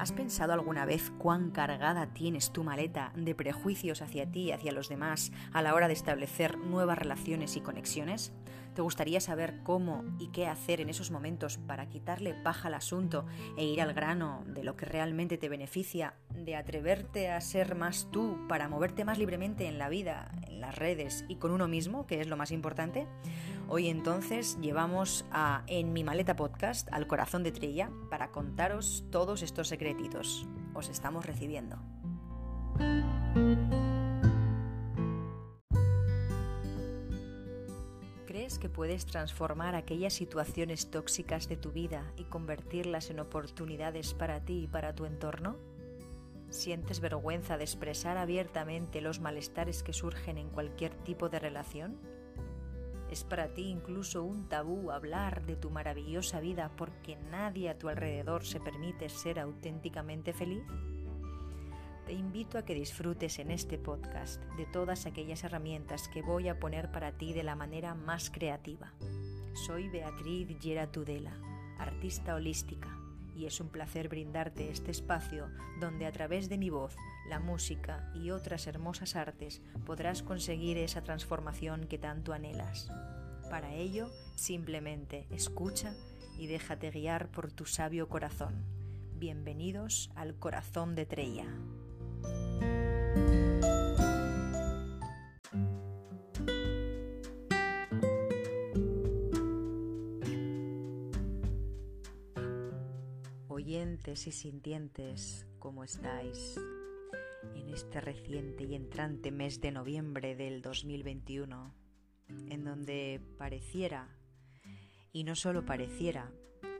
¿Has pensado alguna vez cuán cargada tienes tu maleta de prejuicios hacia ti y hacia los demás a la hora de establecer nuevas relaciones y conexiones? ¿Te gustaría saber cómo y qué hacer en esos momentos para quitarle paja al asunto e ir al grano de lo que realmente te beneficia, de atreverte a ser más tú para moverte más libremente en la vida, en las redes y con uno mismo, que es lo más importante? Hoy entonces llevamos a En mi maleta podcast al corazón de Trella para contaros todos estos secretitos. Os estamos recibiendo. ¿Crees que puedes transformar aquellas situaciones tóxicas de tu vida y convertirlas en oportunidades para ti y para tu entorno? ¿Sientes vergüenza de expresar abiertamente los malestares que surgen en cualquier tipo de relación? ¿Es para ti incluso un tabú hablar de tu maravillosa vida porque nadie a tu alrededor se permite ser auténticamente feliz? Te invito a que disfrutes en este podcast de todas aquellas herramientas que voy a poner para ti de la manera más creativa. Soy Beatriz Gera Tudela, artista holística, y es un placer brindarte este espacio donde a través de mi voz la música y otras hermosas artes podrás conseguir esa transformación que tanto anhelas. Para ello, simplemente escucha y déjate guiar por tu sabio corazón. Bienvenidos al corazón de Trella. Y sintientes, ¿cómo estáis? en este reciente y entrante mes de noviembre del 2021, en donde pareciera, y no solo pareciera,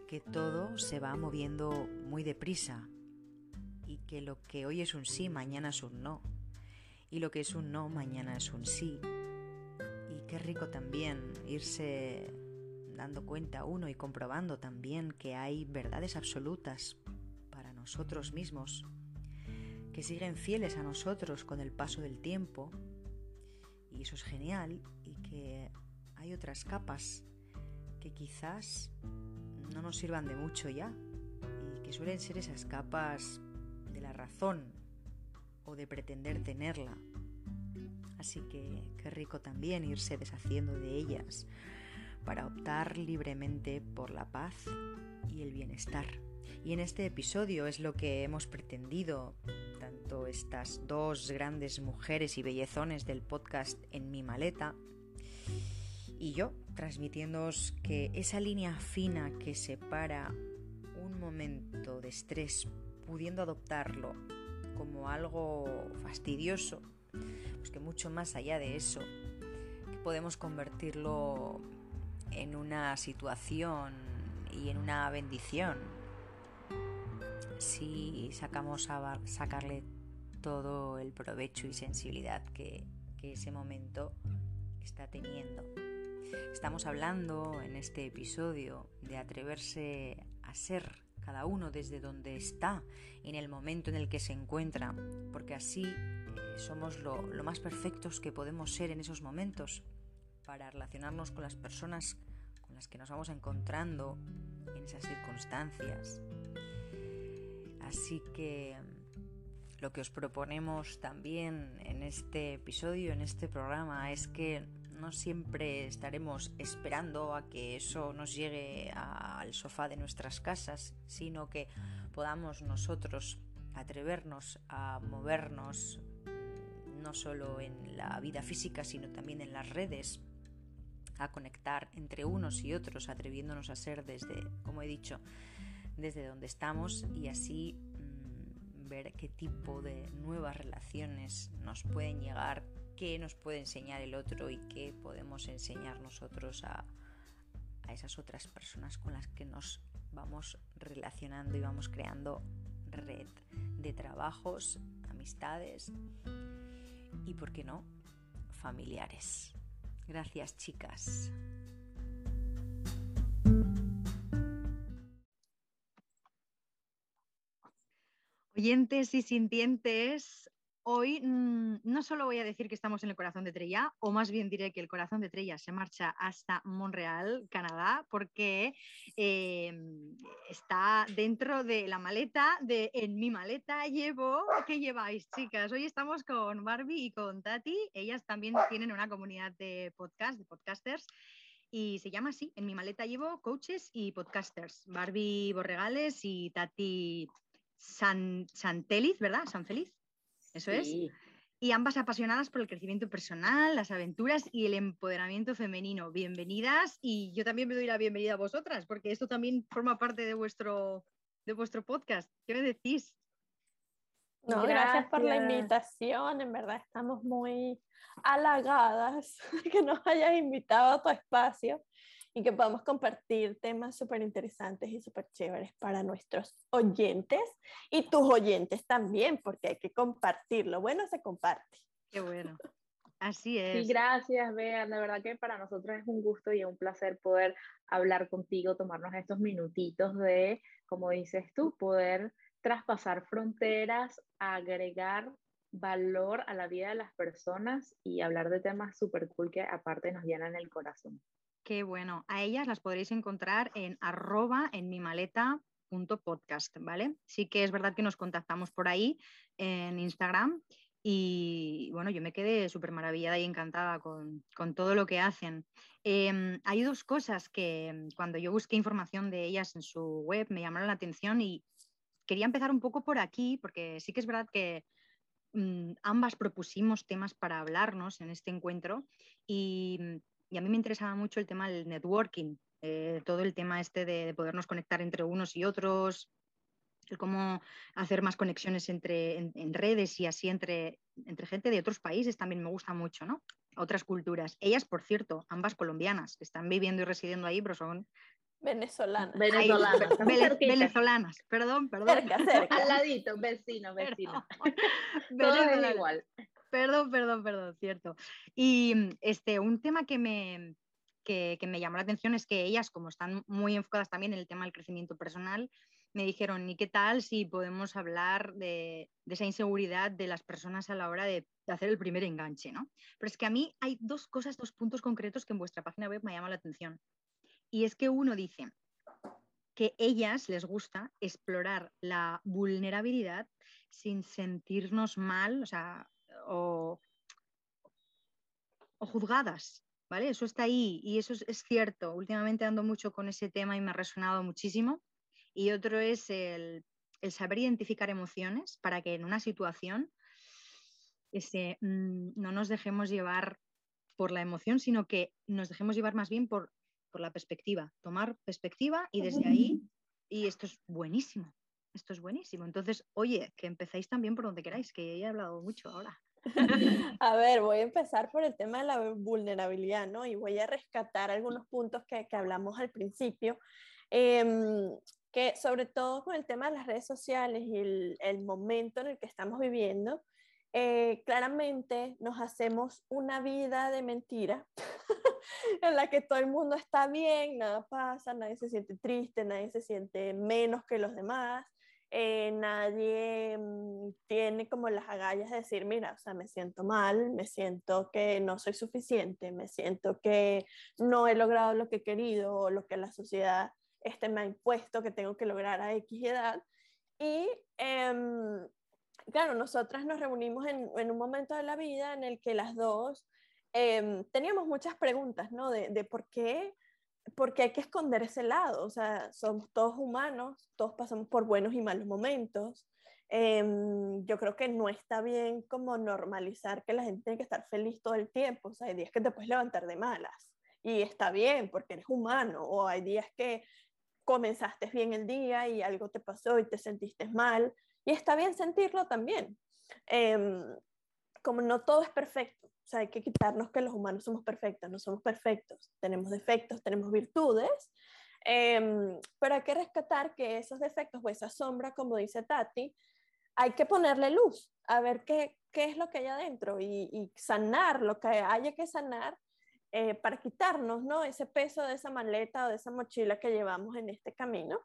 que todo se va moviendo muy deprisa y que lo que hoy es un sí, mañana es un no, y lo que es un no, mañana es un sí. Y qué rico también irse dando cuenta uno y comprobando también que hay verdades absolutas nosotros mismos que siguen fieles a nosotros con el paso del tiempo, y eso es genial, y que hay otras capas que quizás no nos sirvan de mucho ya, y que suelen ser esas capas de la razón o de pretender tenerla. Así que qué rico también irse deshaciendo de ellas para optar libremente por la paz y el bienestar. Y en este episodio es lo que hemos pretendido, tanto estas dos grandes mujeres y bellezones del podcast en mi maleta, y yo, transmitiéndoos que esa línea fina que separa un momento de estrés, pudiendo adoptarlo como algo fastidioso, pues que mucho más allá de eso, podemos convertirlo en una situación y en una bendición si sacamos a sacarle todo el provecho y sensibilidad que, ese momento está teniendo. Estamos hablando en este episodio de atreverse a ser cada uno desde donde está en el momento en el que se encuentra, porque así eh, somos lo, más perfectos que podemos ser en esos momentos para relacionarnos con las personas con las que nos vamos encontrando en esas circunstancias. Así que lo que os proponemos también en este episodio, en este programa, es que no siempre estaremos esperando a que eso nos llegue al sofá de nuestras casas, sino que podamos nosotros atrevernos a movernos mm, no solo en la vida física, sino también en las redes, a conectar entre unos y otros, atreviéndonos a ser desde, como he dicho, desde donde estamos y así mm, ver qué tipo de nuevas relaciones nos pueden llegar, qué nos puede enseñar el otro y qué podemos enseñar nosotros a, a esas otras personas con las que nos vamos relacionando y vamos creando red de trabajos, amistades y, ¿por qué no?, familiares. Gracias, chicas. Oyentes y sintientes, hoy mm, no solo voy a decir que estamos en el corazón de Trella, o más bien diré que el corazón de Trella se marcha hasta Montreal, Canadá, porque em, está dentro de la maleta de En mi maleta llevo. ¿Qué lleváis, chicas? Hoy estamos con Barbie y con Tati. Ellas también tienen una comunidad de podcast, de podcasters. Y se llama así, en mi maleta llevo coaches y podcasters, Barbie Borregales y Tati San, Santeliz, ¿verdad? San Feliz. Eso es. Y ambas apasionadas por el crecimiento personal, las aventuras y el empoderamiento femenino. Bienvenidas y yo también me doy la bienvenida a vosotras porque esto también forma parte de vuestro, de vuestro podcast. ¿Qué me decís? No, gracias. por la invitación, en verdad estamos muy halagadas que nos hayas invitado a tu espacio y que podamos compartir temas súper interesantes y súper chéveres para nuestros oyentes y tus oyentes también, porque hay que compartirlo. Bueno, se comparte. Qué bueno. Así es. Sí, gracias, Bea. De verdad que para nosotros es un gusto y un placer poder hablar contigo, tomarnos estos minutitos de, como dices tú, poder traspasar fronteras, agregar valor a la vida de las personas y hablar de temas súper cool que aparte nos llenan el corazón. Qué bueno. A ellas las podréis encontrar en arroba en mi maleta ¿vale? Sí que es verdad que nos contactamos por ahí en Instagram y bueno, yo me quedé súper maravillada y encantada con, todo lo que hacen. Em, hay dos cosas que cuando yo busqué información de ellas en su web me llamaron la atención y quería empezar un poco por aquí porque sí que es verdad que mm, ambas propusimos temas para hablarnos en este encuentro y y a mí me interesaba mucho el tema del networking, eh, todo el tema este de, podernos conectar entre unos y otros, el cómo hacer más conexiones entre, en, redes y así entre, entre gente de otros países también me gusta mucho, ¿no? Otras culturas. Ellas, por cierto, ambas colombianas, que están viviendo y residiendo ahí, pero son Venezolanas. Venezolanas. venezolanas, perdón, perdón. Cerca, cerca. Al ladito, vecino, vecino. Todo es igual. Perdón, perdón, perdón, cierto. Y mm, este, un tema que me, que, me llamó la atención es que ellas, como están muy enfocadas también en el tema del crecimiento personal, me dijeron, ¿y qué tal si podemos hablar de, esa inseguridad de las personas a la hora de, hacer el primer enganche? ¿no? Pero es que a mí hay dos cosas, dos puntos concretos que en vuestra página web me llaman la atención. Y es que uno dice que ellas les gusta explorar la vulnerabilidad sin sentirnos mal, o sea, o, juzgadas, ¿vale? Eso está ahí y eso es, cierto. Últimamente ando mucho con ese tema y me ha resonado muchísimo. Y otro es el, saber identificar emociones para que en una situación ese, mm, no nos dejemos llevar por la emoción, sino que nos dejemos llevar más bien por, por la perspectiva, tomar perspectiva y desde ahí, y esto es buenísimo, esto es buenísimo. Entonces, oye, que empezáis también por donde queráis, que he hablado mucho ahora. A ver, voy a empezar por el tema de la vulnerabilidad, ¿no? Y voy a rescatar algunos puntos que, que hablamos al principio, em, que sobre todo con el tema de las redes sociales y el, el momento en el que estamos viviendo, eh, claramente nos hacemos una vida de mentira en la que todo el mundo está bien, nada pasa, nadie se siente triste, nadie se siente menos que los demás. Eh, nadie mm, tiene como las agallas de decir, mira, o sea, me siento mal, me siento que no soy suficiente, me siento que no he logrado lo que he querido o lo que la sociedad este, me ha impuesto que tengo que lograr a X edad. Y em, claro, nosotras nos reunimos en, un momento de la vida en el que las dos em, teníamos muchas preguntas, ¿no? De por qué porque hay que esconder ese lado, o sea, somos todos humanos, todos pasamos por buenos y malos momentos. Em, yo creo que no está bien como normalizar que la gente tiene que estar feliz todo el tiempo, o sea, hay días que te puedes levantar de malas y está bien porque eres humano, o hay días que comenzaste bien el día y algo te pasó y te sentiste mal, y está bien sentirlo también. Em, como no todo es perfecto, sea, hay que quitarnos que los humanos somos perfectos, no somos perfectos, tenemos defectos, tenemos virtudes, em, pero hay que rescatar que esos defectos o esa sombra, como dice Tati, hay que ponerle luz, a ver qué, qué es lo que hay adentro y, y sanar lo que haya que sanar eh, para quitarnos ¿no? ese peso de esa maleta o de esa mochila que llevamos en este camino.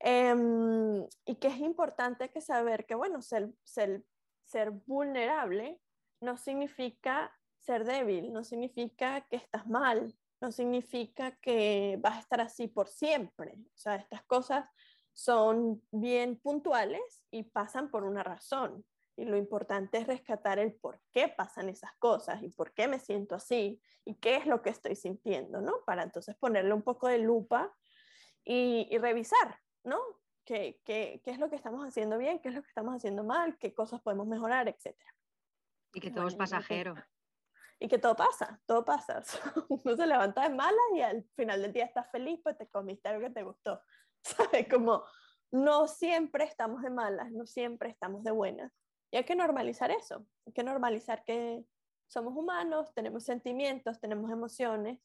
Em, y que es importante que saber que, bueno, ser, ser ser vulnerable no significa ser débil, no significa que estás mal, no significa que vas a estar así por siempre. O sea, estas cosas son bien puntuales y pasan por una razón. Y lo importante es rescatar el por qué pasan esas cosas y por qué me siento así y qué es lo que estoy sintiendo, ¿no? Para entonces ponerle un poco de lupa y, revisar, ¿no? ¿Qué, ¿Qué, qué, es lo que estamos haciendo bien? ¿Qué es lo que estamos haciendo mal? ¿Qué cosas podemos mejorar? Etcétera. Y que todo es pasajero. Y que todo pasa, todo pasa. Uno se levanta de malas y al final del día estás feliz, pues te comiste algo que te gustó. ¿Sabes? Como no siempre estamos de malas, no siempre estamos de buenas. Y hay que normalizar eso, hay que normalizar que somos humanos, tenemos sentimientos, tenemos emociones,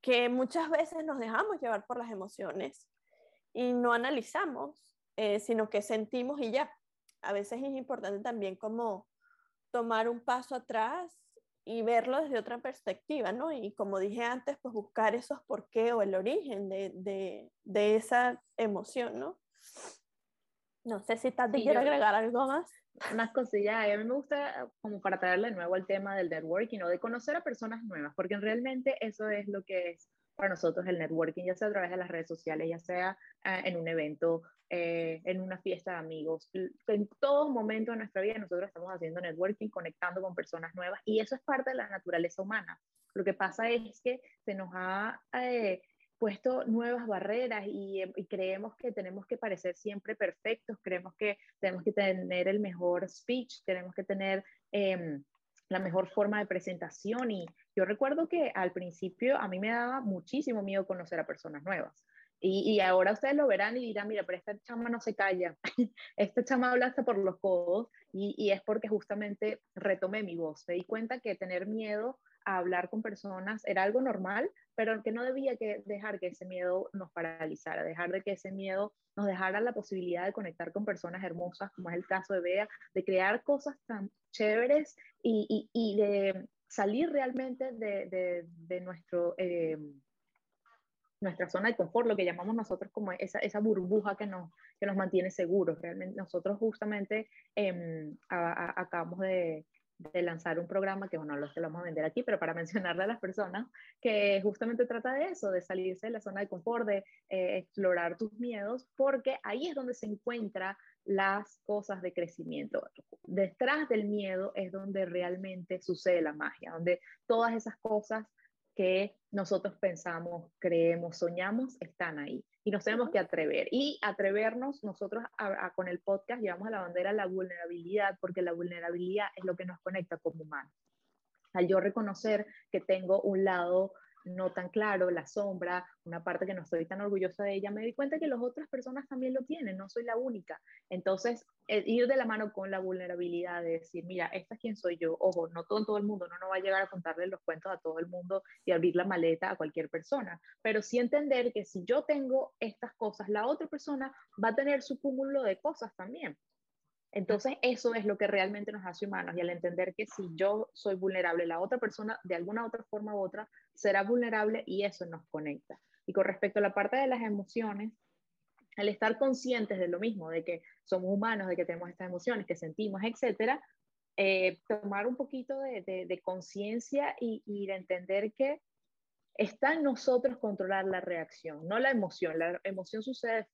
que muchas veces nos dejamos llevar por las emociones y no analizamos, eh, sino que sentimos y ya. A veces es importante también como tomar un paso atrás y verlo desde otra perspectiva, ¿no? Y como dije antes, pues buscar esos por qué o el origen de, de, de esa emoción, ¿no? No sé si Tati sí, quiere agregar algo más unas cosillas. A mí me gusta como para traerle de nuevo al tema del networking o de conocer a personas nuevas, porque realmente eso es lo que es para nosotros el networking, ya sea a través de las redes sociales, ya sea eh, en un evento, eh, en una fiesta de amigos. En todo momento de nuestra vida nosotros estamos haciendo networking, conectando con personas nuevas y eso es parte de la naturaleza humana. Lo que pasa es que se nos ha eh, puesto nuevas barreras eh, y, creemos que tenemos que parecer siempre perfectos, creemos que tenemos que tener el mejor speech, tenemos que tener em, la mejor forma de presentación. Y yo recuerdo que al principio a mí me daba muchísimo miedo conocer a personas nuevas. Y, ahora ustedes lo verán y dirán, mira, pero esta chama no se calla, esta chama habla hasta por los codos y, es porque justamente retomé mi voz. Me di cuenta que tener miedo a hablar con personas era algo normal, pero que no debía que dejar que ese miedo nos paralizara, dejar de que ese miedo nos dejara la posibilidad de conectar con personas hermosas, como es el caso de Bea, de crear cosas tan chéveres y, y, de salir realmente de, de, de nuestro... Eh, nuestra zona de confort, lo que llamamos nosotros como esa, esa burbuja que nos, que nos mantiene seguros. Realmente nosotros justamente eh, a, a, acabamos de, de lanzar un programa que, bueno, lo que lo vamos a vender aquí, pero para mencionarle a las personas, que justamente trata de eso, de salirse de la zona de confort, de eh, explorar tus miedos, porque ahí es donde se encuentran las cosas de crecimiento. Detrás del miedo es donde realmente sucede la magia, donde todas esas cosas que nosotros pensamos, creemos, soñamos, están ahí. Y nos tenemos que atrever. Y atrevernos, nosotros con el podcast llevamos a la bandera la vulnerabilidad, porque la vulnerabilidad es lo que nos conecta como humanos. Al yo reconocer que tengo un lado no tan claro, la sombra, una parte que no estoy tan orgullosa de ella, me di cuenta que las otras personas también lo tienen, no soy la única. Entonces, ir de la mano con la vulnerabilidad de decir, mira, esta es quien soy yo, ojo, no todo, todo el mundo, no, no va a llegar a contarle los cuentos a todo el mundo y abrir la maleta a cualquier persona, pero sí entender que si yo tengo estas cosas, la otra persona va a tener su cúmulo de cosas también. Entonces, eso es lo que realmente nos hace humanos y al entender que si yo soy vulnerable, la otra persona de alguna otra forma u otra será vulnerable y eso nos conecta. Y con respecto a la parte de las emociones, al estar conscientes de lo mismo, de que somos humanos, de que tenemos estas emociones, que sentimos, etcétera, eh, tomar un poquito de, conciencia y, y de entender que Está en nosotros controlar la reacción, no la emoción. La emoción sucede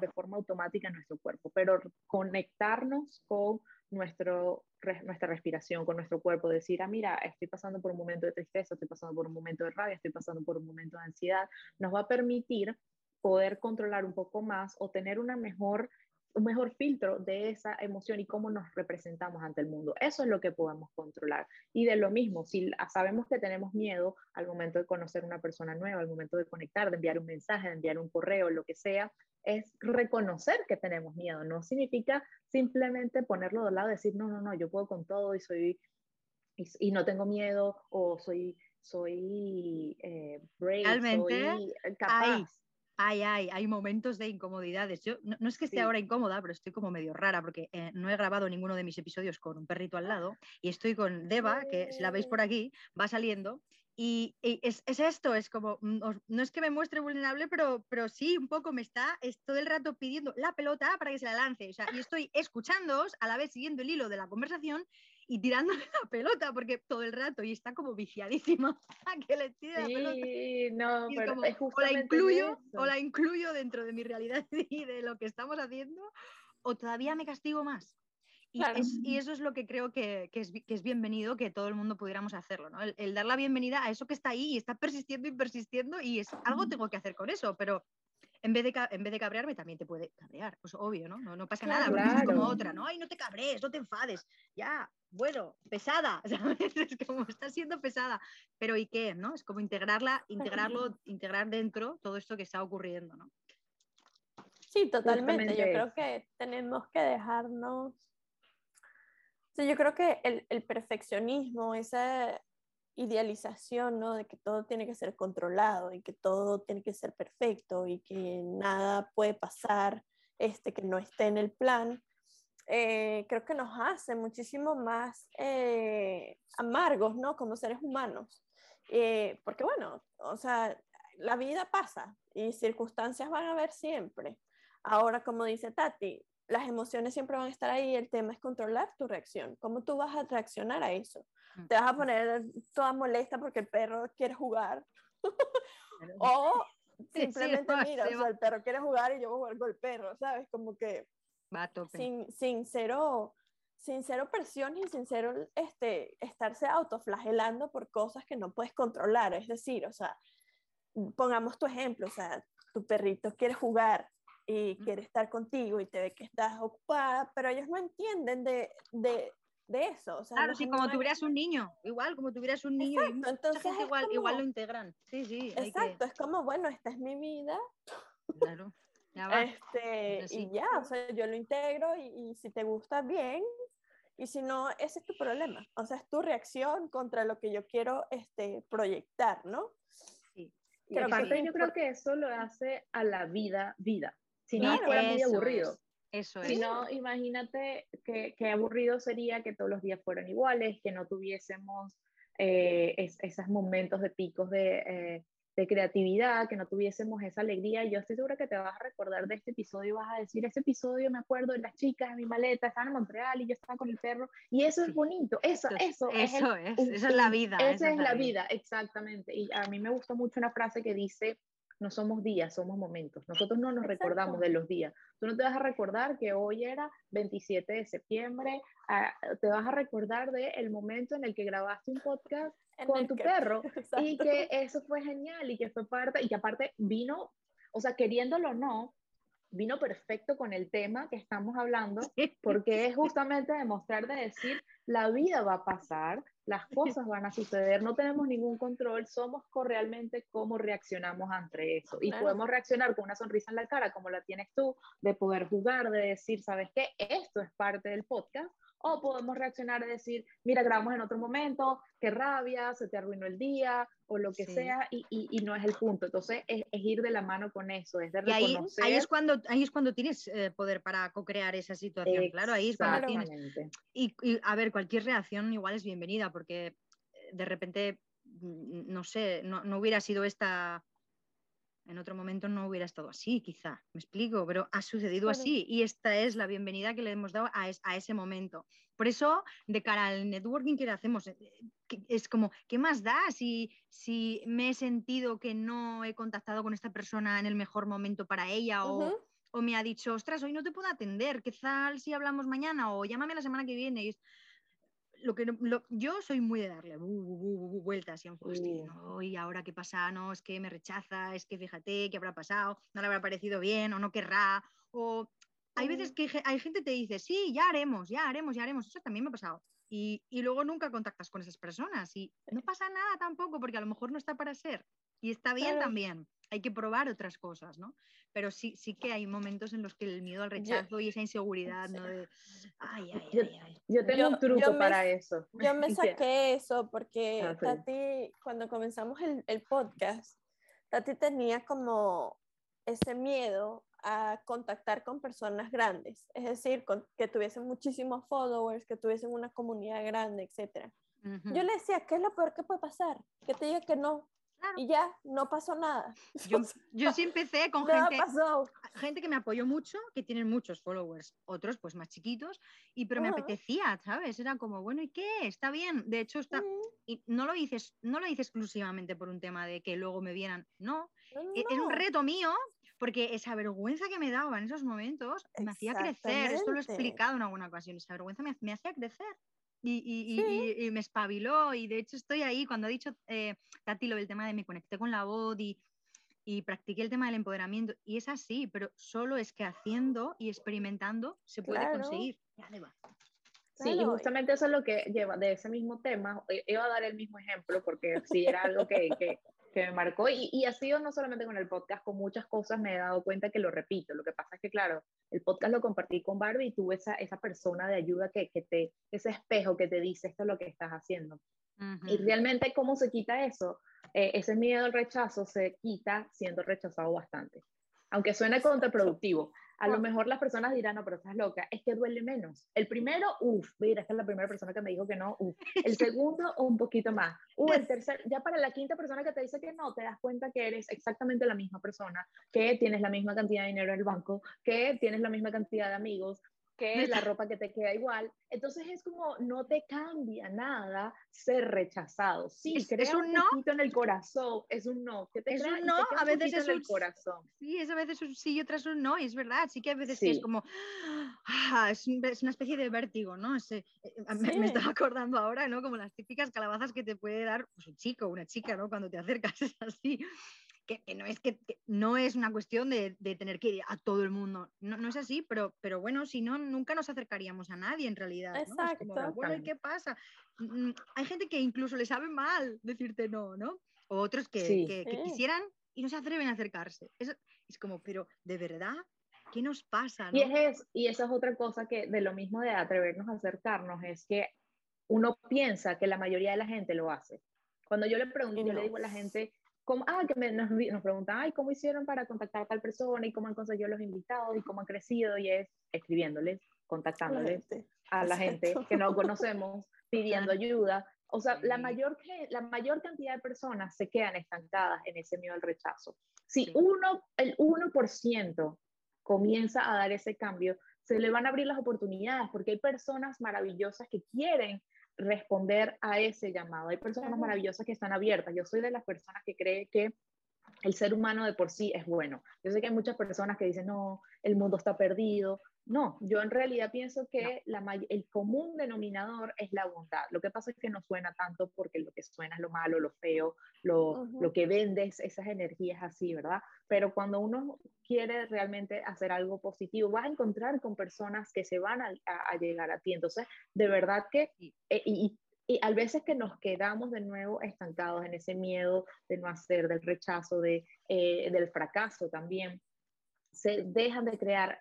de, forma automática en nuestro cuerpo, pero conectarnos con nuestro, nuestra respiración, con nuestro cuerpo, decir, ah, mira, estoy pasando por un momento de tristeza, estoy pasando por un momento de rabia, estoy pasando por un momento de ansiedad, nos va a permitir poder controlar un poco más o tener una mejor un mejor filtro de esa emoción y cómo nos representamos ante el mundo. Eso es lo que podemos controlar. Y de lo mismo, si sabemos que tenemos miedo al momento de conocer una persona nueva, al momento de conectar, de enviar un mensaje, de enviar un correo, lo que sea, es reconocer que tenemos miedo. No significa simplemente ponerlo de lado y decir, no, no, no, yo puedo con todo y soy y, no tengo miedo o soy soy eh, brave, soy capaz hay, hay, hay momentos de incomodidades. Yo no, es que esté ahora incómoda, pero estoy como medio rara porque eh, no he grabado ninguno de mis episodios con un perrito al lado y estoy con Deva, que si la veis por aquí, va saliendo Y, es, esto, es como, mm, no es que me muestre vulnerable, pero, pero sí, un poco me está es todo el rato pidiendo la pelota para que se la lance. O sea, y estoy escuchándoos, a la vez siguiendo el hilo de la conversación y tirándole la pelota, porque todo el rato, y está como viciadísima a que le tire la pelota. No, pero o, la incluyo, o la incluyo dentro de mi realidad y de lo que estamos haciendo, o todavía me castigo más. Y, eso es lo que creo que, es, que, es, bienvenido que todo el mundo pudiéramos hacerlo, ¿no? El, dar la bienvenida a eso que está ahí y está persistiendo y persistiendo y es algo tengo que hacer con eso, pero en vez de, en vez de cabrearme también te puede cabrear, pues obvio, ¿no? No, no pasa nada, porque es como otra, ¿no? Ay, no te cabrees, no te enfades, ya, bueno, pesada, ¿sabes? Es como está siendo pesada, pero ¿y qué? ¿no? Es como integrarla, integrarlo, integrar dentro todo esto que está ocurriendo, ¿no? Sí, totalmente. Yo creo que tenemos que dejarnos yo creo que el, el, perfeccionismo, esa idealización, ¿no? De que todo tiene que ser controlado y que todo tiene que ser perfecto y que nada puede pasar este, que no esté en el plan, eh, creo que nos hace muchísimo más eh, amargos, ¿no? Como seres humanos. Eh, porque bueno, o sea, la vida pasa y circunstancias van a haber siempre. Ahora, como dice Tati, las emociones siempre van a estar ahí, el tema es controlar tu reacción. ¿Cómo tú vas a reaccionar a eso? ¿Te vas a poner toda molesta porque el perro quiere jugar? o simplemente, mira, el perro quiere jugar y yo voy a jugar con el perro, ¿sabes? Como que sin, sin cero sin cero presión y sin cero este, estarse autoflagelando por cosas que no puedes controlar. Es decir, o sea, pongamos tu ejemplo, o sea, tu perrito quiere jugar y quiere estar contigo y te ve que estás ocupada, pero ellos no entienden de, de, de eso. O sea, claro, sí, como tuvieras un niño, igual, como tuvieras un niño, entonces igual, igual lo integran. Sí, sí. Exacto, es como, bueno, esta es mi vida. Claro. Ya va. Este, y ya, o sea, yo lo integro y, y si te gusta bien, y si no, ese es tu problema. O sea, es tu reacción contra lo que yo quiero este, proyectar, ¿no? Sí. Y aparte, yo creo que eso lo hace a la vida vida. Si no, fuera muy aburrido. Eso es. Si no, imagínate qué aburrido sería que todos los días fueran iguales, que no tuviésemos eh, esos momentos de picos de, eh, de, creatividad, que no tuviésemos esa alegría. Yo estoy segura que te vas a recordar de este episodio y vas a decir, ese episodio me acuerdo de las chicas en mi maleta, estaban en Montreal y yo estaba con el perro. Y eso es bonito, eso, eso, eso es, esa es la vida. Esa, es, la vida. vida, exactamente. Y a mí me gusta mucho una frase que dice, no somos días, somos momentos. Nosotros no nos recordamos de los días. Tú no te vas a recordar que hoy era 27 de septiembre, ah, te vas a recordar del el momento en el que grabaste un podcast con tu perro y que eso fue genial y que fue parte, y que aparte vino, o sea, queriéndolo o no, vino perfecto con el tema que estamos hablando, porque es justamente demostrar de decir, la vida va a pasar, las cosas van a suceder, no tenemos ningún control, somos realmente cómo reaccionamos ante eso. Y podemos reaccionar con una sonrisa en la cara, como la tienes tú, de poder jugar, de decir, ¿sabes qué? Esto es parte del podcast, o podemos reaccionar y decir, mira, grabamos en otro momento, qué rabia, se te arruinó el día, o lo que sea, y, y, no es el punto. Entonces, es, ir de la mano con eso, es de reconocer... Y ahí, es, cuando, ahí es cuando tienes eh, poder para co-crear esa situación, claro, ahí es cuando tienes... Y, y, a ver, cualquier reacción igual es bienvenida, porque eh, de repente, mm, no sé, no, no hubiera sido esta en otro momento no hubiera estado así, quizá, me explico, pero ha sucedido así y esta es la bienvenida que le hemos dado a, ese momento. Por eso, de cara al networking que hacemos, eh, es como, ¿qué más da si, si me he sentido que no he contactado con esta persona en el mejor momento para ella o, o, me ha dicho, ostras, hoy no te puedo atender, ¿qué tal si hablamos mañana o llámame la semana que viene? Y lo que yo soy muy de darle vueltas y, uh. y ahora qué pasa, no, es que me rechaza, es que fíjate qué habrá pasado, no le habrá parecido bien o no querrá, o hay veces que hay gente que te dice, sí, ya haremos, ya haremos, ya haremos, eso también me ha pasado. Y, y luego nunca contactas con esas personas y no pasa nada tampoco porque a lo mejor no está para ser y está bien también hay que probar otras cosas, ¿no? Pero sí, sí que hay momentos en los que el miedo al rechazo y esa inseguridad, ¿no? De, ay, ay, yo, ay, yo tengo un truco para eso. Yo me saqué eso porque ah, Tati, cuando comenzamos el, el podcast, Tati tenía como ese miedo a contactar con personas grandes, es decir, con, que tuviesen muchísimos followers, que tuviesen una comunidad grande, etc. Yo le decía, ¿qué es lo peor que puede pasar? Que te diga que no. Y ya, no pasó nada. Yo, yo sí empecé con gente, gente que me apoyó mucho, que tienen muchos followers, otros pues más chiquitos, y pero me apetecía, ¿sabes? Era como, bueno, ¿y qué? Está bien. De hecho, está, y no lo dices, no lo hice exclusivamente por un tema de que luego me vieran, no, e, es un reto mío porque esa vergüenza que me daba en esos momentos me hacía crecer, esto lo he explicado en alguna ocasión, esa vergüenza me, me hacía crecer. Y, y, y, me espabiló y de hecho estoy ahí cuando ha dicho eh, Tati lo del tema de me conecté con la voz y, y practiqué el tema del empoderamiento y es así, pero solo es que haciendo y experimentando se puede conseguir. Sí, y justamente eso es lo que lleva de ese mismo tema. Iba a dar el mismo ejemplo porque sí era algo que, que, que me marcó y, y, ha sido no solamente con el podcast, con muchas cosas me he dado cuenta que lo repito. Lo que pasa es que, claro, el podcast lo compartí con Barbie y tuve esa, esa persona de ayuda que, que te, ese espejo que te dice esto es lo que estás haciendo. Y realmente, ¿cómo se quita eso? Eh, ese miedo al rechazo se quita siendo rechazado bastante. Aunque suene contraproductivo, a lo mejor las personas dirán, no, pero estás loca, es que duele menos. El primero, uff, mira, esta es la primera persona que me dijo que no, uff. El segundo, un poquito más. Uh, el tercer, ya para la quinta persona que te dice que no, te das cuenta que eres exactamente la misma persona, que tienes la misma cantidad de dinero en el banco, que tienes la misma cantidad de amigos, que la ropa que te queda igual. Entonces es como no te cambia nada ser rechazado. Sí, es, es un no en el corazón, es un no. Que te es un no, a veces es un corazón. Sí, es a veces un sí y otras un no, y es verdad. Sí que a veces es como ah, es, una especie de vértigo, ¿no? Eh, me, me, estaba acordando ahora, ¿no? Como las típicas calabazas que te puede dar pues, un chico, una chica, ¿no? Cuando te acercas es así que, no es que, no es una cuestión de, tener que ir a todo el mundo, no, no, es así, pero, pero bueno, si no, nunca nos acercaríamos a nadie en realidad. Exacto. bueno, qué pasa? Mm, hay gente que incluso le sabe mal decirte no, ¿no? O otros que, quisieran y no se atreven a acercarse. Es, es como, pero ¿de verdad? ¿Qué nos pasa? Y, es, y esa es otra cosa que de lo mismo de atrevernos a acercarnos, es que uno piensa que la mayoría de la gente lo hace. Cuando yo le pregunto, yo le digo a la gente, ah, que nos, nos preguntan, ay, ¿cómo hicieron para contactar a tal persona y cómo han conseguido los invitados y cómo han crecido? Y es escribiéndoles, contactándoles a la gente que no conocemos, pidiendo ayuda. O sea, la mayor, la mayor cantidad de personas se quedan estancadas en ese miedo al rechazo. Si uno, el 1% comienza a dar ese cambio, se le van a abrir las oportunidades porque hay personas maravillosas que quieren responder a ese llamado. Hay personas maravillosas que están abiertas. Yo soy de las personas que cree que el ser humano de por sí es bueno. Yo sé que hay muchas personas que dicen, no, el mundo está perdido, no, yo en realidad pienso que la, el común denominador es la bondad. Lo que pasa es que no suena tanto porque lo que suena es lo malo, lo feo, lo, lo que vendes, esas energías así, ¿verdad? Pero cuando uno quiere realmente hacer algo positivo, vas a encontrar con personas que se van a, a, llegar a ti. Entonces, de verdad que, eh, y, y a veces que nos quedamos de nuevo estancados en ese miedo de no hacer, del rechazo, de, eh, del fracaso también, se dejan de crear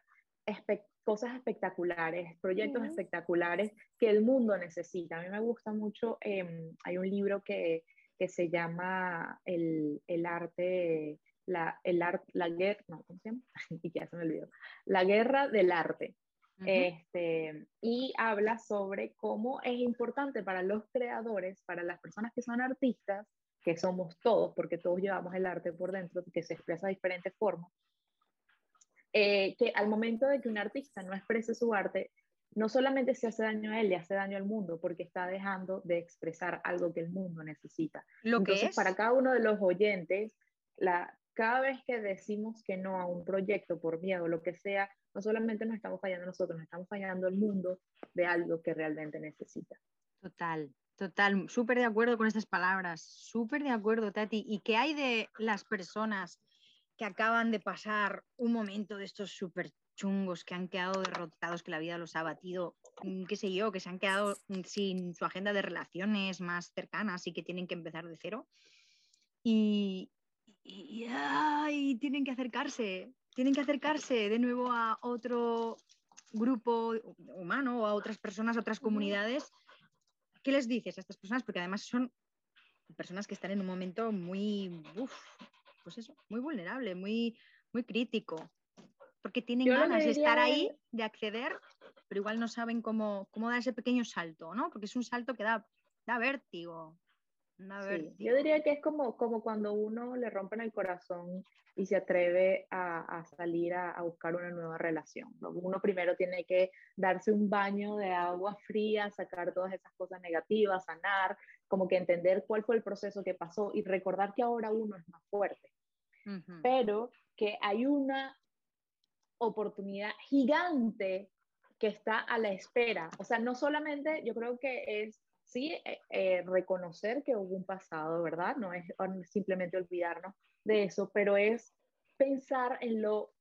cosas espectaculares, proyectos espectaculares que el mundo necesita. A mí me gusta mucho, em, hay un libro que, que se llama El, el arte, la, el arte, la guerra, no, ¿cómo se llama? y ya se me olvidó. La guerra del arte. este, y habla sobre cómo es importante para los creadores, para las personas que son artistas, que somos todos, porque todos llevamos el arte por dentro, que se expresa de diferentes formas, eh, que al momento de que un artista no exprese su arte, no solamente se hace daño a él, le hace daño al mundo, porque está dejando de expresar algo que el mundo necesita. Lo Entonces, que es... para cada uno de los oyentes, la, cada vez que decimos que no a un proyecto por miedo lo que sea, no solamente nos estamos fallando nosotros, nos estamos fallando el mundo de algo que realmente necesita. Total, total, súper de acuerdo con estas palabras, súper de acuerdo, Tati. ¿Y qué hay de las personas que acaban de pasar un momento de estos súper chungos, que han quedado derrotados, que la vida los ha batido, mm, qué sé yo, que se han quedado mm, sin su agenda de relaciones más cercanas y que tienen que empezar de cero. Y, y, tienen que acercarse, tienen que acercarse de nuevo a otro grupo humano o a otras personas, a otras comunidades. ¿Qué les dices a estas personas? Porque además son personas que están en un momento muy, pues eso, muy vulnerable, muy, muy crítico, porque tienen ganas de estar ahí, de acceder, pero igual no saben cómo, cómo dar ese pequeño salto, ¿no? Porque es un salto que da da vértigo. yo diría que es como, como cuando uno le rompen el corazón y se atreve a, salir a, buscar una nueva relación. Uno primero tiene que darse un baño de agua fría, sacar todas esas cosas negativas, sanar, como que entender cuál fue el proceso que pasó y recordar que ahora uno es más fuerte. Pero que hay una oportunidad gigante que está a la espera. O sea, no solamente yo creo que es, sí, eh, eh, reconocer que hubo un pasado, ¿verdad? No es simplemente olvidarnos de eso, pero es pensar en lo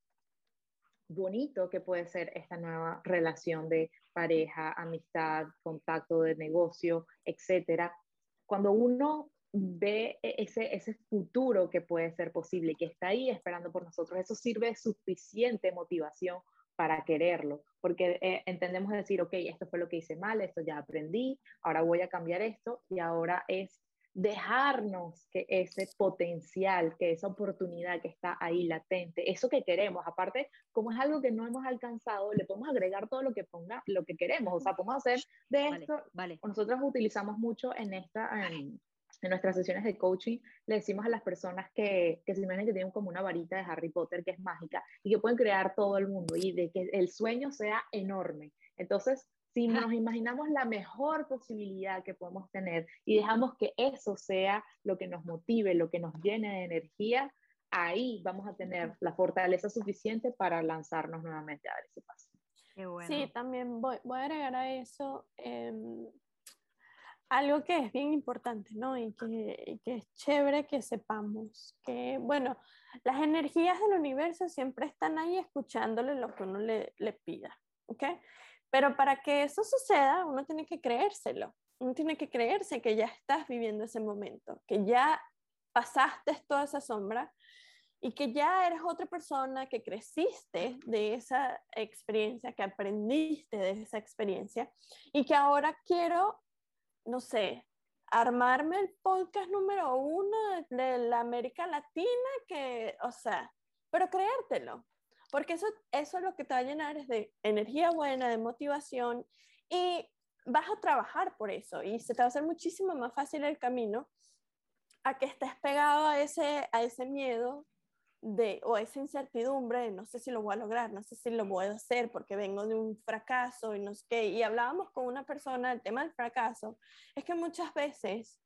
bonito que puede ser esta nueva relación de pareja, amistad, contacto de negocio, etcétera. Cuando uno ve e-, ese, ese futuro que puede ser posible, que está ahí esperando por nosotros, eso sirve de suficiente motivación para quererlo, porque eh, entendemos decir, ok, esto fue lo que hice mal, esto ya aprendí, ahora voy a cambiar esto y ahora es dejarnos que ese potencial, que esa oportunidad que está ahí latente, eso que queremos, aparte, como es algo que no hemos alcanzado, le podemos agregar todo lo que ponga, lo que queremos, o sea, podemos hacer de esto, vale, nosotros utilizamos mucho en esta, en, nuestras sesiones de coaching, le decimos a las personas que, que se imaginen que tienen como una varita de Harry Potter que es mágica y que pueden crear todo el mundo y de que el sueño sea enorme. Entonces, si nos imaginamos la mejor posibilidad que podemos tener y dejamos que eso sea lo que nos motive, lo que nos llene de energía, ahí vamos a tener la fortaleza suficiente para lanzarnos nuevamente a dar ese paso. Sí, también voy, voy, a agregar a eso em, algo que es bien importante, ¿no? Y que, que, es chévere que sepamos que, bueno, las energías del universo siempre están ahí escuchándole lo que uno le, le pida, ¿ok? Pero para que eso suceda, uno tiene que creérselo. Uno tiene que creerse que ya estás viviendo ese momento, que ya pasaste toda esa sombra y que ya eres otra persona, que creciste de esa experiencia, que aprendiste de esa experiencia y que ahora quiero, no sé, armarme el podcast número uno de la América Latina, que, o sea, pero creértelo, porque eso, eso es lo que te va a llenar es de energía buena, de motivación y vas a trabajar por eso y se te va a hacer muchísimo más fácil el camino a que estés pegado a ese, a ese miedo de, o esa incertidumbre de no sé si lo voy a lograr, no sé si lo a hacer porque vengo de un fracaso y no sé qué. Y hablábamos con una persona del tema del fracaso, es que muchas veces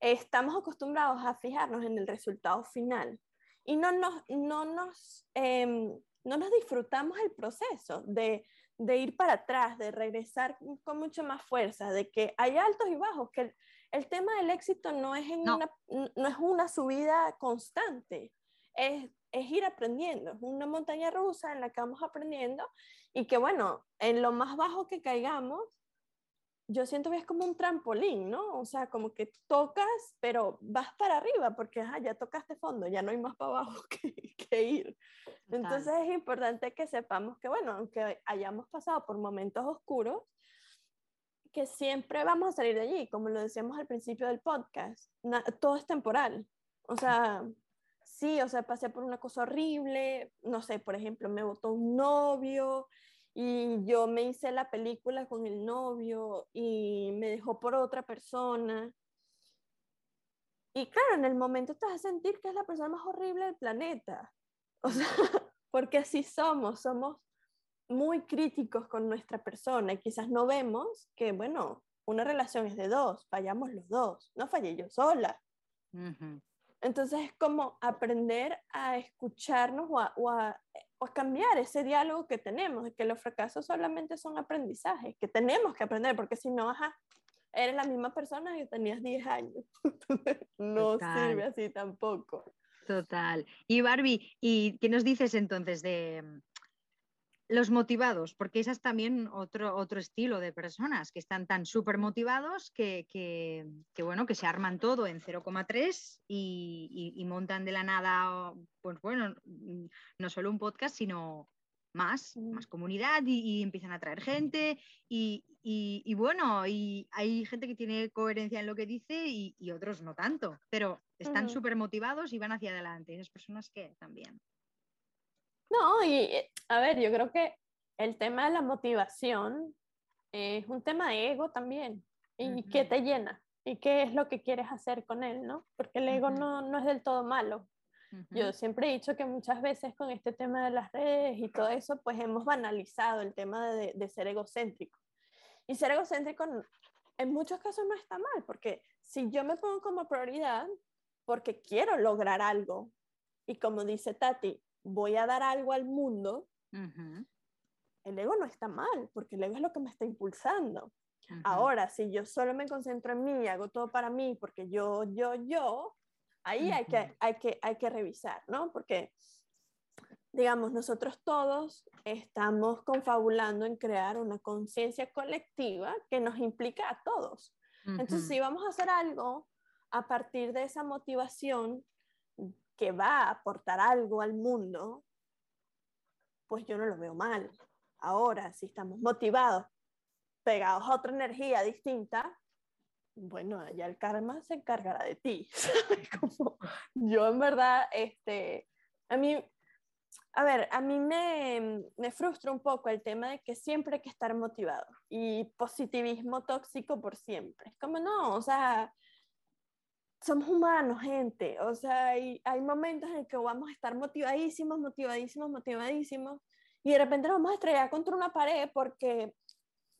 estamos acostumbrados a fijarnos en el resultado final y no nos, no nos em, no nos disfrutamos el proceso de, ir para atrás, de regresar con mucho más fuerza, de que hay altos y bajos, que el, tema del éxito no es, en Una, no es una subida constante, es, es ir aprendiendo, es una montaña rusa en la que vamos aprendiendo y que bueno, en lo más bajo que caigamos, yo siento que es como un trampolín, ¿no? O sea, como que tocas, pero vas para arriba porque ya tocaste fondo, ya no hay más para abajo que, que ir. Entonces es importante que sepamos que, bueno, aunque hayamos pasado por momentos oscuros, que siempre vamos a salir de allí, como lo decíamos al principio del podcast, todo es temporal. O sea, sí, o sea, pasé por una cosa horrible, no sé, por ejemplo, me votó un novio, y yo me hice la película con el novio y me dejó por otra persona. Y claro, en el momento te vas a sentir que es la persona más horrible del planeta. O sea, porque así somos, somos muy críticos con nuestra persona y quizás no vemos que, bueno, una relación es de dos, fallamos los dos, no fallé yo sola. Entonces es como aprender a escucharnos o a, cambiar ese diálogo que tenemos, de que los fracasos solamente son aprendizajes, que tenemos que aprender, porque si no, ajá, eres la misma persona que tenías 10 años. no sirve así tampoco. Total. Y Barbie, ¿y qué nos dices entonces de, los motivados, porque ese es también otro, otro estilo de personas que están tan súper motivados que, que, bueno, que se arman todo en 0,3 y, montan de la nada, pues bueno, no solo un podcast, sino más, mm. más comunidad y, empiezan a traer gente y, y, bueno, y hay gente que tiene coherencia en lo que dice y, otros no tanto, pero están súper motivados y van hacia adelante. Esas personas que también. No, y eh, a ver, yo creo que el tema de la motivación es un tema de ego también. ¿Y qué te llena? y qué es lo que quieres hacer con él, ¿no? Porque el ego no, no es del todo malo. Yo siempre he dicho que muchas veces con este tema de las redes y todo eso, pues hemos banalizado el tema de, de ser egocéntrico. Y ser egocéntrico en muchos casos no está mal, porque si yo me pongo como prioridad, porque quiero lograr algo, y como dice Tati, voy a dar algo al mundo, el ego no está mal, porque el ego es lo que me está impulsando. Ahora, si yo solo me concentro en mí, hago todo para mí, porque yo, yo, yo, ahí hay, que, hay, que, hay que revisar, ¿no? Porque, digamos, nosotros todos estamos confabulando en crear una conciencia colectiva que nos implica a todos. Entonces, si vamos a hacer algo a partir de esa motivación que va a aportar algo al mundo, pues yo no lo veo mal. Ahora, si estamos motivados, pegados a otra energía distinta, bueno, ya el karma se encargará de ti. yo en verdad, este, a mí, a ver, a mí me, me frustra un poco el tema de que siempre hay que estar motivado y positivismo tóxico por siempre. Es como, no, o sea, somos humanos, gente. O sea, hay, hay momentos en que vamos a estar motivadísimos, motivadísimos, motivadísimos, y de repente nos vamos a estrellar contra una pared porque,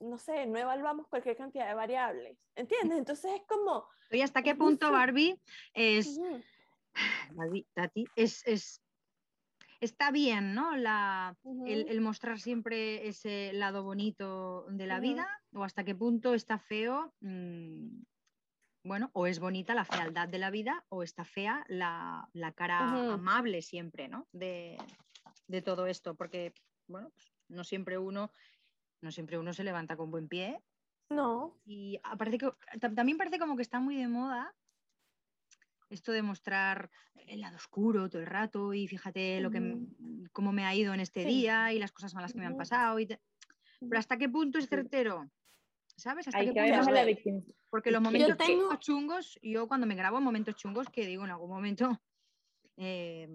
no sé, no evaluamos cualquier cantidad de variables. ¿Entiendes? Entonces es como... ¿Y hasta qué punto, Barbie, es... Tati, es, es, está bien, ¿no? La, el, mostrar siempre ese lado bonito de la vida, o hasta qué punto está feo mm, bueno, o es bonita la fealdad de la vida o está fea la, cara amable siempre, ¿no? De, todo esto, porque, bueno, pues, no siempre uno, no siempre uno se levanta con buen pie. No. Y parece que, también parece como que está muy de moda esto de mostrar el lado oscuro todo el rato y fíjate lo que, cómo me ha ido en este día y las cosas malas que me han pasado. Y Pero ¿hasta qué punto es certero? ¿Sabes? Hasta Porque los momentos chungos, yo cuando me grabo momentos chungos, que digo en algún momento eh,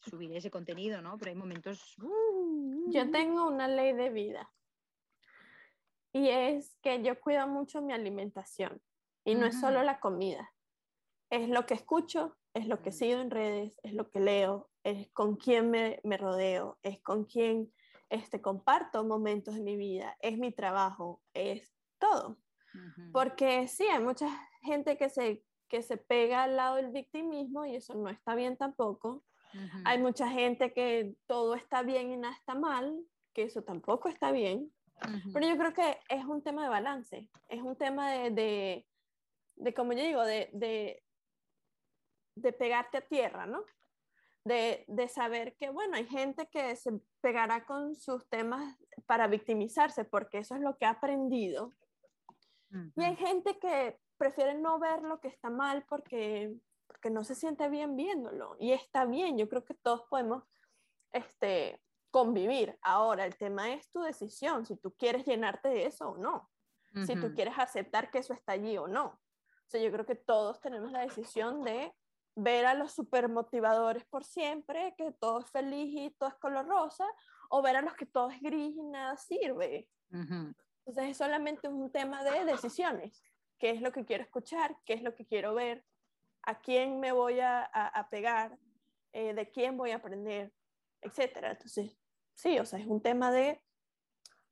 subiré ese contenido, ¿no? Pero hay momentos. Uh, yo tengo una ley de vida. Y es que yo cuido mucho mi alimentación. Y no es solo la comida. Es lo que escucho, es lo que sigo en redes, es lo que leo, es con quién me, me rodeo, es con quién este, comparto momentos de mi vida, es mi trabajo, es todo. Porque sí, hay mucha gente que se, que se pega al lado del victimismo y eso no está bien tampoco. Hay mucha gente que todo está bien y nada está mal, que eso tampoco está bien. Pero yo creo que es un tema de balance, es un tema de, de, de como yo digo, de, de, de pegarte a tierra, ¿no? De, de, saber que, bueno, hay gente que se pegará con sus temas para victimizarse, porque eso es lo que ha aprendido y hay gente que prefiere no ver lo que está mal porque, porque no se siente bien viéndolo. Y está bien, yo creo que todos podemos este, convivir. Ahora, el tema es tu decisión, si tú quieres llenarte de eso o no. Si tú quieres aceptar que eso está allí o no. O sea, yo creo que todos tenemos la decisión de ver a los super motivadores por siempre, que todo es feliz y todo es color rosa, o ver a los que todo es gris y nada sirve. Entonces es solamente un tema de decisiones. ¿Qué es lo que quiero escuchar? ¿Qué es lo que quiero ver? ¿A quién me voy a, a, pegar? Eh, ¿De quién voy a aprender? Etcétera. Entonces, sí, o sea, es un tema de,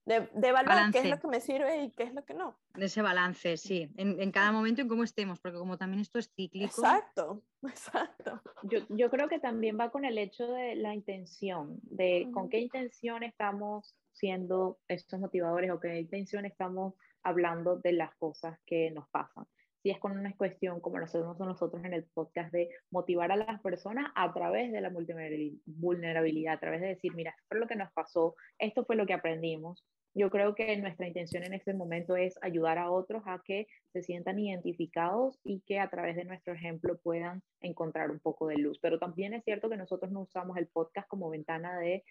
de, de evaluar qué es lo que me sirve y qué es lo que no. De ese balance, sí, en, en, cada momento en cómo estemos, porque como también esto es cíclico. Exacto, exacto. Yo, yo creo que también va con el hecho de la intención, de con qué intención estamos siendo estos motivadores o qué intención estamos hablando de las cosas que nos pasan. Si es con una cuestión, como lo hacemos nosotros en el podcast, de motivar a las personas a través de la vulnerabilidad, a través de decir, mira, esto fue lo que nos pasó, esto fue lo que aprendimos, yo creo que nuestra intención en este momento es ayudar a otros a que se sientan identificados y que a través de nuestro ejemplo puedan encontrar un poco de luz. Pero también es cierto que nosotros no usamos el podcast como ventana de,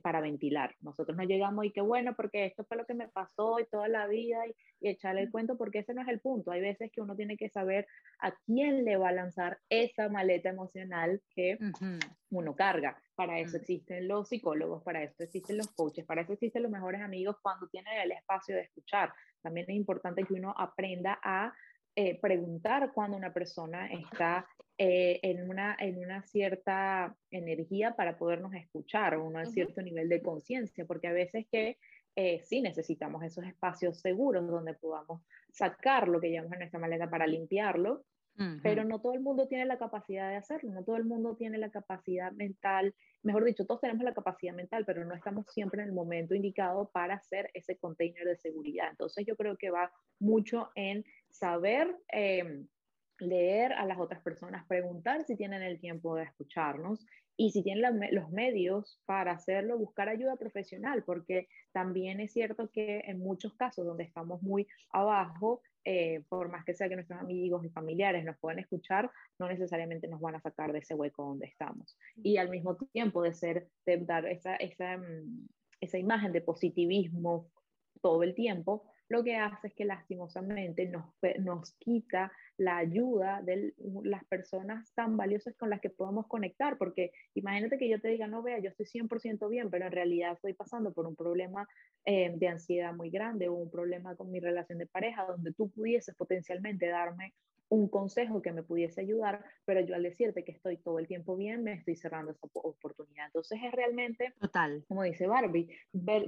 para ventilar. Nosotros no llegamos y que bueno, porque esto fue lo que me pasó y toda la vida y, echarle el cuento, porque ese no es el punto. Hay veces que uno tiene que saber a quién le va a lanzar esa maleta emocional que uno carga. Para eso mm. existen los psicólogos, para eso existen los coaches, para eso existen los mejores amigos cuando tienen el espacio de escuchar. También es importante que uno aprenda a eh, preguntar cuando una persona está eh, en, una, en una cierta energía para podernos escuchar o un cierto nivel de conciencia, porque a veces que eh, sí necesitamos esos espacios seguros donde podamos sacar lo que llevamos en nuestra maleta para limpiarlo, pero no todo el mundo tiene la capacidad de hacerlo, no todo el mundo tiene la capacidad mental, mejor dicho, todos tenemos la capacidad mental, pero no estamos siempre en el momento indicado para hacer ese container de seguridad. Entonces yo creo que va mucho en saber em, leer a las otras personas, preguntar si tienen el tiempo de escucharnos y si tienen los medios para hacerlo, buscar ayuda profesional, porque también es cierto que en muchos casos donde estamos muy abajo, eh, por más que sea que nuestros amigos y familiares nos puedan escuchar, no necesariamente nos van a sacar de ese hueco donde estamos. Y al mismo tiempo de ser, de dar esa, esa, mm, esa imagen de positivismo todo el tiempo, lo que hace es que lastimosamente nos, nos quita la ayuda de las personas tan valiosas con las que podemos conectar, porque imagínate que yo te diga, no vea, yo estoy 100% bien, pero en realidad estoy pasando por un problema eh, de ansiedad muy grande o un problema con mi relación de pareja, donde tú pudieses potencialmente darme un consejo que me pudiese ayudar, pero yo al decirte que estoy todo el tiempo bien, me estoy cerrando esa oportunidad. Entonces es realmente, Total. como dice Barbie, ver,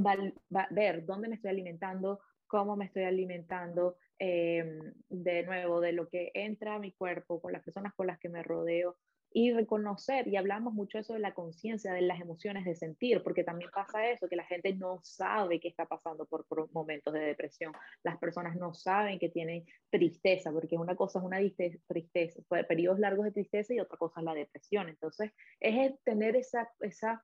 ver dónde me estoy alimentando, cómo me estoy alimentando, em, de nuevo, de lo que entra a mi cuerpo, con las personas con las que me rodeo, y reconocer, y hablamos mucho eso de la conciencia, de las emociones, de sentir, porque también pasa eso, que la gente no sabe qué está pasando por, momentos de depresión, las personas no saben que tienen tristeza, porque una cosa es una tristeza, periodos largos de tristeza y otra cosa es la depresión, entonces es tener esa, esa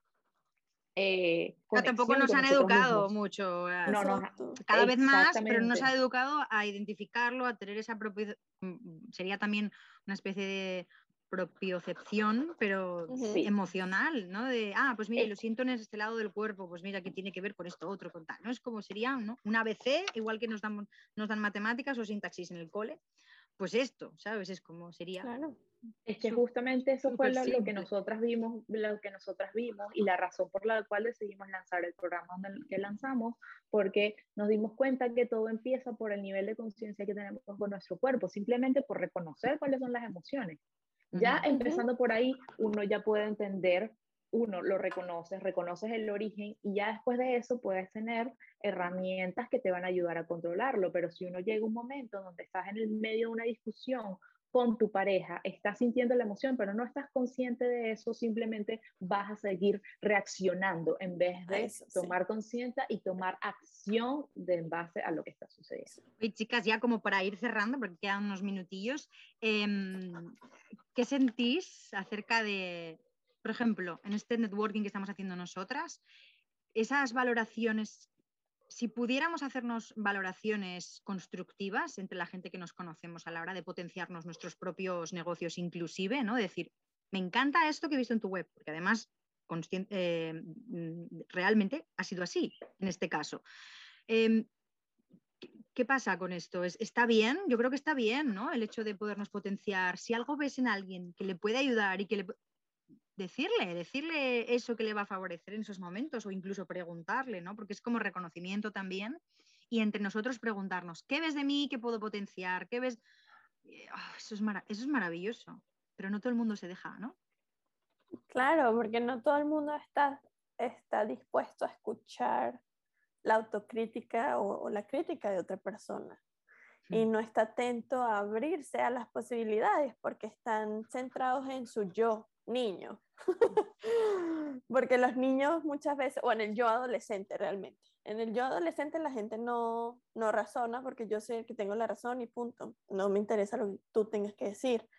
eh, tampoco nos han educado mucho. No, no, cada vez más, pero nos ha educado a identificarlo, a tener esa propia. Mm, sería también una especie de propiocepción, pero emocional, ¿no? De, ah, pues mira, lo siento en este lado del cuerpo, pues mira, que tiene que ver con esto otro, con tal, ¿no? Es como sería, ¿no? Un ABC, igual que nos dan, nos dan matemáticas o sintaxis en el cole, pues esto, ¿sabes? Es como sería. Claro. Es que justamente eso fue lo, que nosotras vimos, lo que nosotras vimos y la razón por la cual decidimos lanzar el programa que lanzamos, porque nos dimos cuenta que todo empieza por el nivel de conciencia que tenemos con nuestro cuerpo, simplemente por reconocer cuáles son las emociones. Ya empezando por ahí, uno ya puede entender, uno lo reconoces, reconoces el origen y ya después de eso puedes tener herramientas que te van a ayudar a controlarlo, pero si uno llega a un momento donde estás en el medio de una discusión con tu pareja, estás sintiendo la emoción, pero no estás consciente de eso, simplemente vas a seguir reaccionando en vez de tomar conciencia y tomar acción de en base a lo que está sucediendo. Y chicas, ya como para ir cerrando, porque quedan unos minutillos, em, ¿qué sentís acerca de, por ejemplo, en este networking que estamos haciendo nosotras, esas valoraciones si pudiéramos hacernos valoraciones constructivas entre la gente que nos conocemos a la hora de potenciarnos nuestros propios negocios inclusive, ¿no? Decir, me encanta esto que he visto en tu web, porque además eh, realmente ha sido así en este caso. Em, ¿Qué pasa con esto? ¿Está bien? Yo creo que está bien, ¿no? El hecho de podernos potenciar. Si algo ves en alguien que le puede ayudar y que le decirle, decirle eso que le va a favorecer en esos momentos o incluso preguntarle, ¿no? Porque es como reconocimiento también y entre nosotros preguntarnos, ¿qué ves de mí? ¿Qué puedo potenciar? ¿Qué ves? Eh, ah, eso, es eso es maravilloso, pero no todo el mundo se deja, ¿no? Claro, porque no todo el mundo está, está dispuesto a escuchar la autocrítica o, la crítica de otra persona y no está atento a abrirse a las posibilidades porque están centrados en su yo, niño. Porque los niños muchas veces, o en el yo adolescente realmente, en el yo adolescente la gente no, no razona porque yo sé que tengo la razón y punto. No me interesa lo que tú tengas que decir.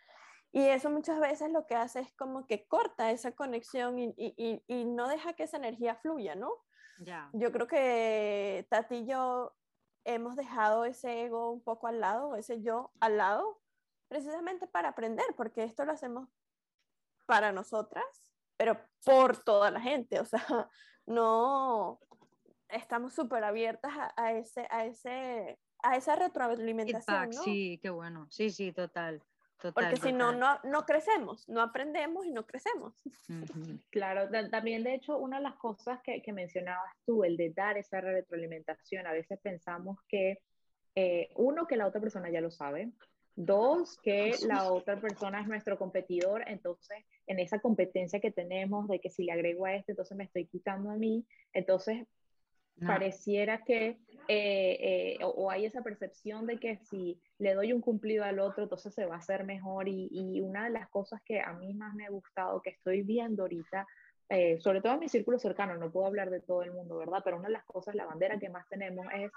Y eso muchas veces lo que hace es como que corta esa conexión y, y, y no deja que esa energía fluya, ¿no? ya Yo creo que Tati y yo hemos dejado ese ego un poco al lado, ese yo al lado, precisamente para aprender, porque esto lo hacemos para nosotras, pero por toda la gente, o sea, no estamos súper abiertas a, ese, a, ese, a esa retroalimentación. ¿no? Sí, qué bueno, sí, sí, total. Porque si no, no, no crecemos, no aprendemos y no crecemos. Claro, también de hecho una de las cosas que, que, mencionabas tú, el de dar esa retroalimentación, a veces pensamos que eh, uno, que la otra persona ya lo sabe, Dos, que la otra persona es nuestro competidor, entonces en esa competencia que tenemos de que si le agrego a este, entonces me estoy quitando a mí, entonces pareciera que, eh, eh, o, hay esa percepción de que si le doy un cumplido al otro, entonces se va a hacer mejor. Y, y una de las cosas que a mí más me ha gustado, que estoy viendo ahorita, eh, sobre todo en mi círculo cercano, no puedo hablar de todo el mundo, ¿verdad? Pero una de las cosas, la bandera que más tenemos es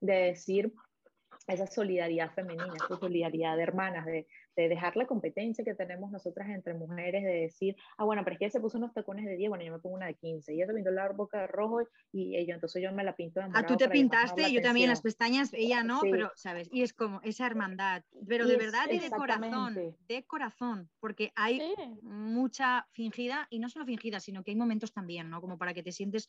de decir esa solidaridad femenina, esa solidaridad de hermanas, de, de, dejar la competencia que tenemos nosotras entre mujeres, de decir, ah, bueno, pero es que ella se puso unos tacones de 10, bueno, yo me pongo una de 15, y ella se pintó la boca de rojo y ella, entonces yo me la pinto de Ah, tú te pintaste, yo también las pestañas, ella no, pero, ¿sabes? Y es como esa hermandad, pero de verdad y de corazón, de corazón, porque hay mucha fingida, y no solo fingida, sino que hay momentos también, ¿no? Como para que te sientes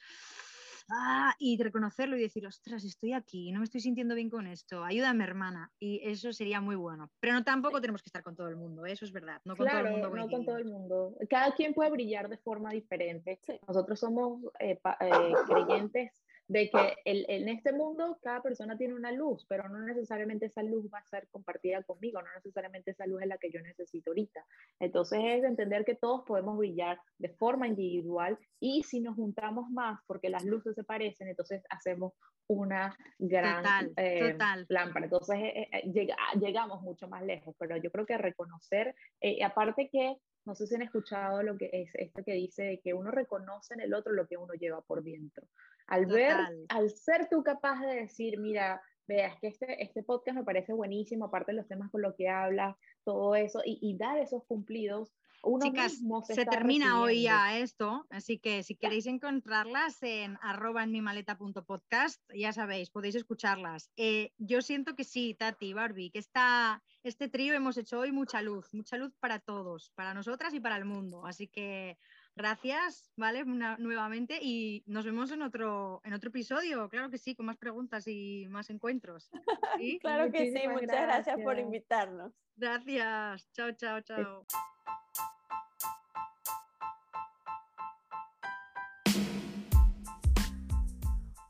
ah, y reconocerlo y decir, ostras, estoy aquí, no me estoy sintiendo bien con esto, ayúdame hermana, y eso sería muy bueno. Pero no tampoco tenemos que estar con todo el mundo, eso es verdad, no con todo el mundo. No con todo el mundo. Cada quien puede brillar de forma diferente. Nosotros somos eh, eh, creyentes de que el, en este mundo cada persona tiene una luz, pero no necesariamente esa luz va a ser compartida conmigo, no necesariamente esa luz es la que yo necesito ahorita. Entonces es entender que todos podemos brillar de forma individual y si nos juntamos más porque las luces se parecen, entonces hacemos una gran eh, lámpara. Entonces eh, eh, llegamos mucho más lejos, pero yo creo que reconocer, aparte que no sé si han escuchado lo que es esto que dice que uno reconoce en el otro lo que uno lleva por dentro. Al ver, al ser tú capaz de decir, mira, veas que este, este podcast me parece buenísimo, aparte de los temas con los que hablas, todo eso, y, dar esos cumplidos. Uno Chicas, se, se termina hoy ya esto, así que si queréis encontrarlas en arroba en mi maleta.podcast, ya sabéis, podéis escucharlas. Eh, yo siento que sí, Tati, Barbie, que esta, este trío hemos hecho hoy mucha luz, mucha luz para todos, para nosotras y para el mundo. Así que Gracias, ¿vale? nuevamente y nos vemos en otro, en otro episodio, claro que sí, con más preguntas y más encuentros. claro que sí, muchas gracias por invitarnos. Gracias, chao, chao, chao.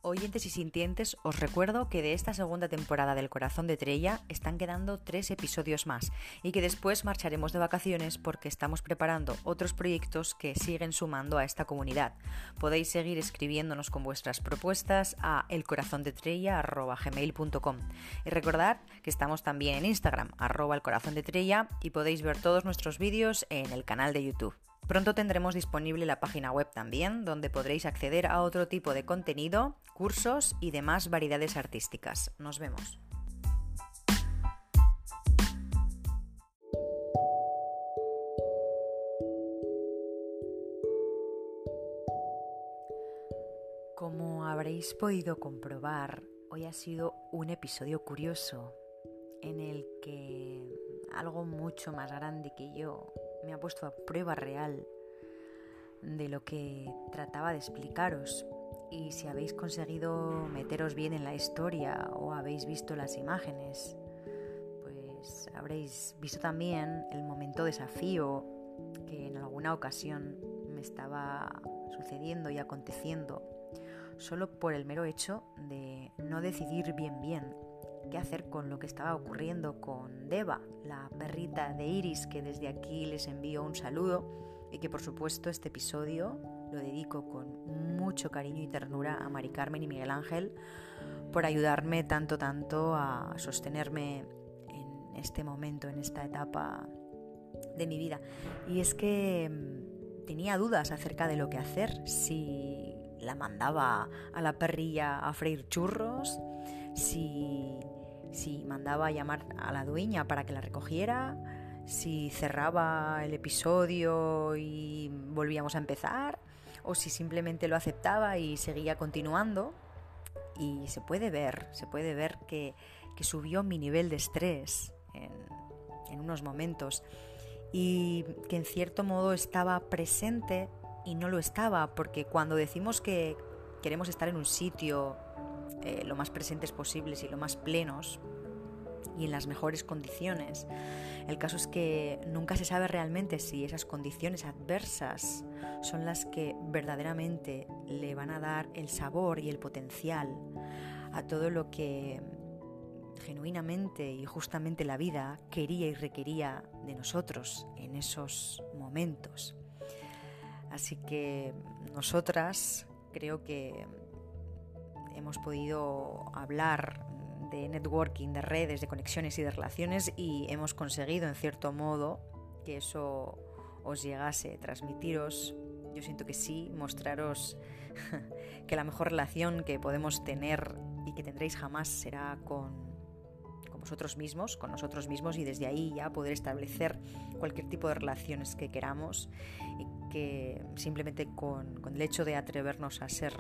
Oyentes y sintientes, os recuerdo que de esta segunda temporada del Corazón de Trella están quedando tres episodios más y que después marcharemos de vacaciones porque estamos preparando otros proyectos que siguen sumando a esta comunidad. Podéis seguir escribiéndonos con vuestras propuestas a elcorazondetrella.gmail.com y recordad que estamos también en Instagram, arroba el y podéis ver todos nuestros vídeos en el canal de YouTube. Pronto tendremos disponible la página web también, donde podréis acceder a otro tipo de contenido, cursos y demás variedades artísticas. Nos vemos. Como habréis podido comprobar, hoy ha sido un episodio curioso en el que algo mucho más grande que yo me ha puesto a prueba real de lo que trataba de explicaros. Y si habéis conseguido meteros bien en la historia o habéis visto las imágenes, pues habréis visto también el momento desafío que en alguna ocasión me estaba sucediendo y aconteciendo, solo por el mero hecho de no decidir bien bien qué hacer con lo que estaba ocurriendo con Deva, la perrita de Iris, que desde aquí les envío un saludo y que por supuesto este episodio lo dedico con mucho cariño y ternura a Mari Carmen y Miguel Ángel por ayudarme tanto, tanto a sostenerme en este momento, en esta etapa de mi vida. Y es que mm, tenía dudas acerca de lo que hacer, si la mandaba a la perrilla a freír churros, si si mandaba a llamar a la dueña para que la recogiera, si cerraba el episodio y volvíamos a empezar, o si simplemente lo aceptaba y seguía continuando. Y se puede ver, se puede ver que, subió mi nivel de estrés en, en unos momentos y que en cierto modo estaba presente y no lo estaba, porque cuando decimos que queremos estar en un sitio eh, lo más presentes posibles y lo más plenos y en las mejores condiciones. El caso es que nunca se sabe realmente si esas condiciones adversas son las que verdaderamente le van a dar el sabor y el potencial a todo lo que genuinamente y justamente la vida quería y requería de nosotros en esos momentos. Así que nosotras creo que hemos podido hablar de networking, de redes, de conexiones y de relaciones y hemos conseguido en cierto modo que eso os llegase, transmitiros, yo siento que sí, mostraros que la mejor relación que podemos tener y que tendréis jamás será con, vosotros mismos, con nosotros mismos y desde ahí ya poder establecer cualquier tipo de relaciones que queramos y que simplemente con, con el hecho de atrevernos a ser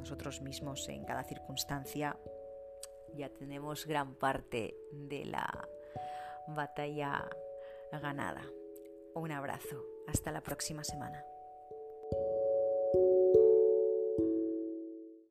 nosotros mismos en cada circunstancia, ya tenemos gran parte de la batalla ganada. Un abrazo, hasta la próxima semana.